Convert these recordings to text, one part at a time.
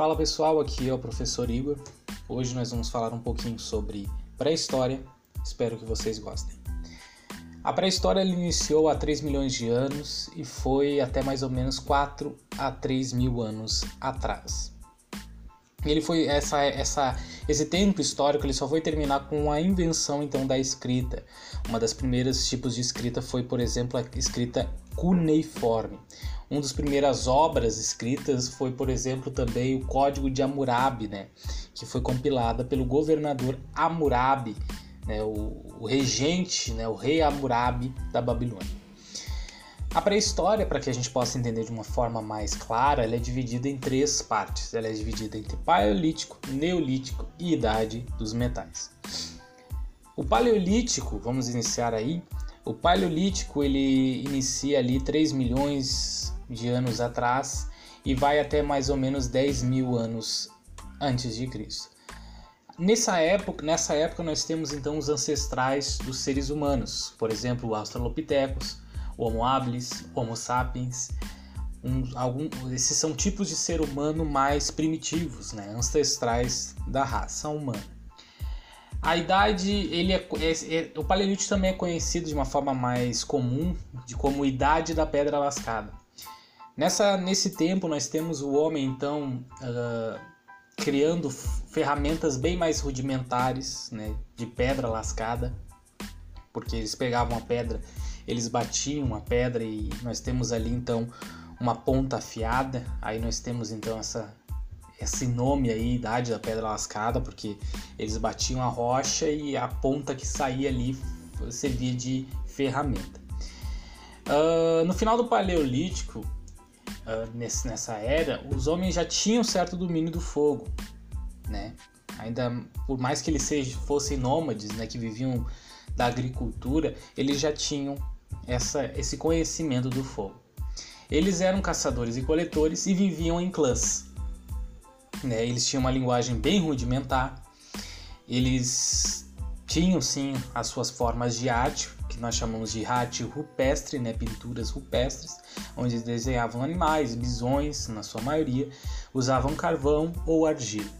Fala pessoal, aqui é o professor Igor. Hoje nós vamos falar um pouquinho sobre pré-história. Espero que vocês gostem. A pré-história iniciou há 3 milhões de anos e foi até mais ou menos 4 a 3 mil anos atrás. Ele foi essa, essa, esse tempo histórico ele só foi terminar com a invenção então da escrita. Uma das primeiras tipos de escrita foi, por exemplo, a escrita cuneiforme. Uma das primeiras obras escritas foi, por exemplo, também o Código de Hammurabi, né, que foi compilada pelo governador Hammurabi, né, o, o regente, né, o rei Hammurabi da Babilônia. A pré-história, para que a gente possa entender de uma forma mais clara, ela é dividida em três partes. Ela é dividida entre Paleolítico, Neolítico e Idade dos Metais. O Paleolítico, vamos iniciar aí. O Paleolítico ele inicia ali 3 milhões de anos atrás e vai até mais ou menos 10 mil anos antes de Cristo. Nessa época, nessa época nós temos então os ancestrais dos seres humanos, por exemplo, o Australopithecus, o Homo habilis, Homo sapiens. Um, algum, esses são tipos de ser humano mais primitivos, né, ancestrais da raça humana. A idade, ele é, é, é, o paleolítico também é conhecido de uma forma mais comum de como idade da pedra lascada. Nessa, nesse tempo, nós temos o homem, então, uh, criando ferramentas bem mais rudimentares, né, de pedra lascada, porque eles pegavam a pedra, eles batiam a pedra e nós temos ali, então, uma ponta afiada. Aí nós temos, então, essa, esse nome aí, idade da pedra lascada, porque eles batiam a rocha e a ponta que saía ali servia de ferramenta. Uh, no final do Paleolítico, uh, nesse, nessa era, os homens já tinham certo domínio do fogo, né? Ainda por mais que eles sejam, fossem nômades, né, que viviam da agricultura, eles já tinham essa, esse conhecimento do fogo. Eles eram caçadores e coletores e viviam em clãs. Né? Eles tinham uma linguagem bem rudimentar. Eles tinham sim as suas formas de arte, que nós chamamos de arte rupestre, né, pinturas rupestres, onde desenhavam animais, bisões, na sua maioria, usavam carvão ou argila.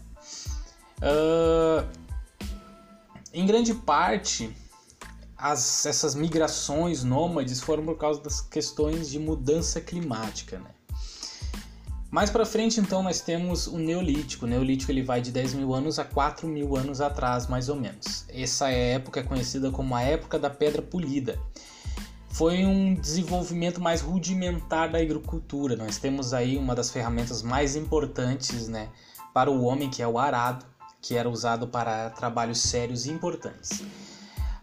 Uh, em grande parte, as, essas migrações nômades foram por causa das questões de mudança climática, né? Mais para frente, então, nós temos o Neolítico. O Neolítico ele vai de 10 mil anos a 4 mil anos atrás, mais ou menos. Essa época é conhecida como a época da pedra polida. Foi um desenvolvimento mais rudimentar da agricultura. Nós temos aí uma das ferramentas mais importantes né, para o homem, que é o arado, que era usado para trabalhos sérios e importantes.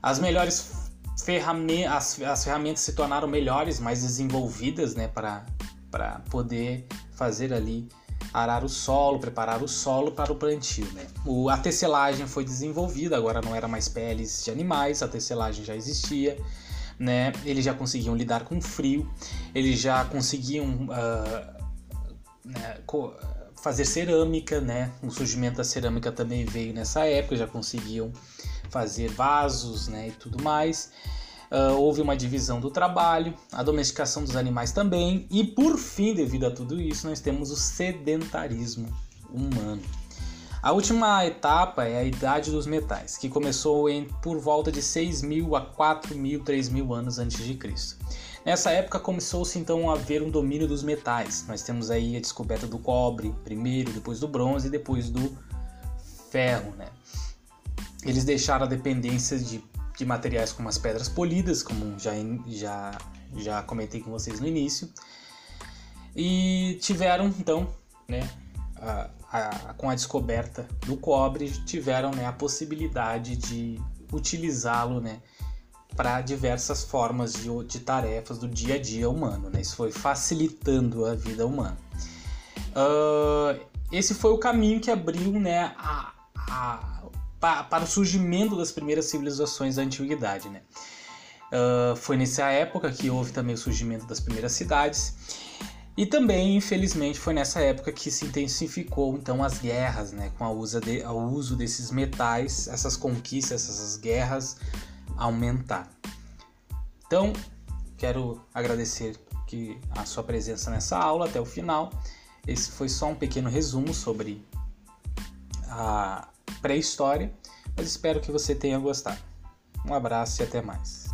As melhores ferramentas, as, as ferramentas se tornaram melhores, mais desenvolvidas né, para poder fazer ali arar o solo, preparar o solo para o plantio. Né? O, a tecelagem foi desenvolvida, agora não era mais peles de animais, a tecelagem já existia. Né? Eles já conseguiam lidar com frio, eles já conseguiam uh, né, fazer cerâmica, né? O surgimento da cerâmica também veio nessa época, já conseguiam fazer vasos, né, e tudo mais. Uh, houve uma divisão do trabalho, a domesticação dos animais também, e por fim, devido a tudo isso, nós temos o sedentarismo humano. A última etapa é a Idade dos Metais, que começou em, por volta de 6 mil a 4 mil, 3 mil anos antes de Cristo. Nessa época começou-se então a haver um domínio dos metais. Nós temos aí a descoberta do cobre primeiro, depois do bronze e depois do ferro, né? Eles deixaram a dependência de de materiais como as pedras polidas, como já, já, já comentei com vocês no início. E tiveram então, né, a, a, com a descoberta do cobre, tiveram né, a possibilidade de utilizá-lo né, para diversas formas de, de, tarefas do dia a dia humano. Né? Isso foi facilitando a vida humana. Uh, esse foi o caminho que abriu né, a, a para o surgimento das primeiras civilizações da antiguidade. Né? Uh, foi nessa época que houve também o surgimento das primeiras cidades. E também, infelizmente, foi nessa época que se intensificou então as guerras, né, com a uso, de, o uso desses metais, essas conquistas, essas guerras aumentaram. Então, quero agradecer que a sua presença nessa aula até o final. Esse foi só um pequeno resumo sobre a pré-história, mas espero que você tenha gostado. Um abraço e até mais.